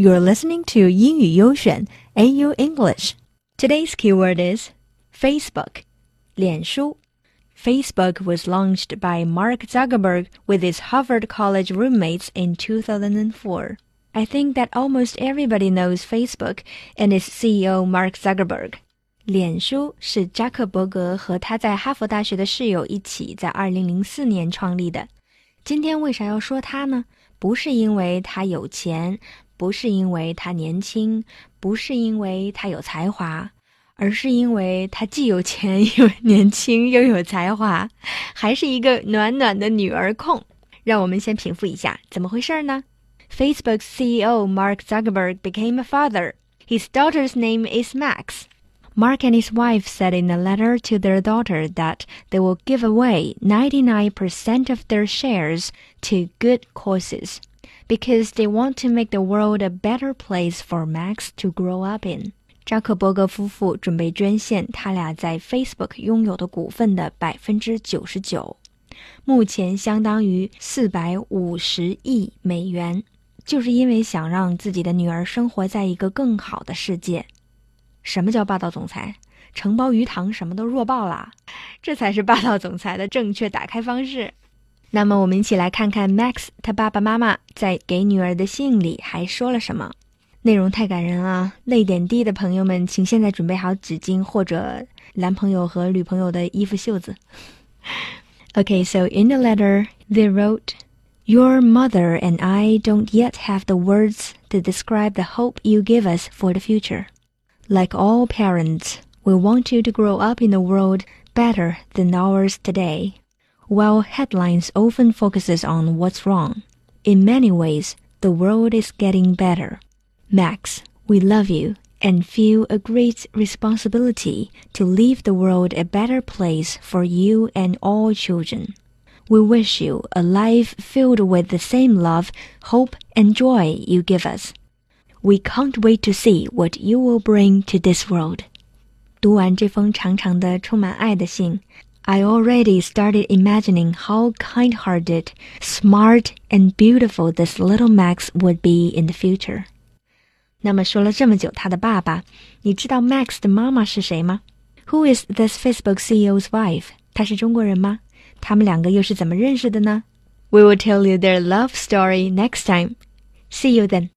You're listening to 英语优选 AU English. Today's keyword is Facebook. 脸书 Facebook was launched by Mark Zuckerberg with his Harvard College roommates in 2004. I think that almost everybody knows Facebook and its CEO Mark Zuckerberg. 脸书是扎克伯格和他在哈佛大学的室友一起在2004年创立的。今天为啥要说他呢？不是因为他有钱， 不是因为他年轻，不是因为他有才华，而是因为他既有钱又年轻又有才华，还是一个暖暖的女儿控。让我们先平复一下，怎么回事呢？Facebook's CEO Mark Zuckerberg became a father. His daughter's name is Max. Mark and his wife said in a letter to their daughter that they will give away 99% of their shares to good causes Because they want to make the world a better place for Max to grow up in. 扎克伯格夫妇准备捐献他俩在 Facebook 拥有的股份的百分之九十九，目前相当于四百五十亿美元，就是因为想让自己的女儿生活在一个更好的世界。什么叫霸道总裁？承包鱼塘什么都弱爆了，这才是霸道总裁的正确打开方式。那么，我们一起来看看 Max 他爸爸妈妈在给女儿的信里还说了什么。内容太感人啊，泪点低的朋友们，请现在准备好纸巾或者男朋友和女朋友的衣服袖子。Okay, so in the letter they wrote, "Your mother and I don't yet have the words to describe the hope you give us for the future. Like all parents, we want you to grow up in a world better than ours today." While headlines often focuses on what's wrong, in many ways the world is getting better. Max, we love you and feel a great responsibility to leave the world a better place for you and all children. We wish you a life filled with the same love, hope, and joy you give us. We can't wait to see what you will bring to this world. 读完这封长长的、充满爱的信 ，I already started imagining how kind hearted, smart, and beautiful this little Max would be in the future. 那么说了这么久他的爸爸，你知道 Max 的妈妈是谁吗？Who is this Facebook CEO's wife？她是中国人吗？他们两个又是怎么认识的呢？We will tell you their love story next time. See you then.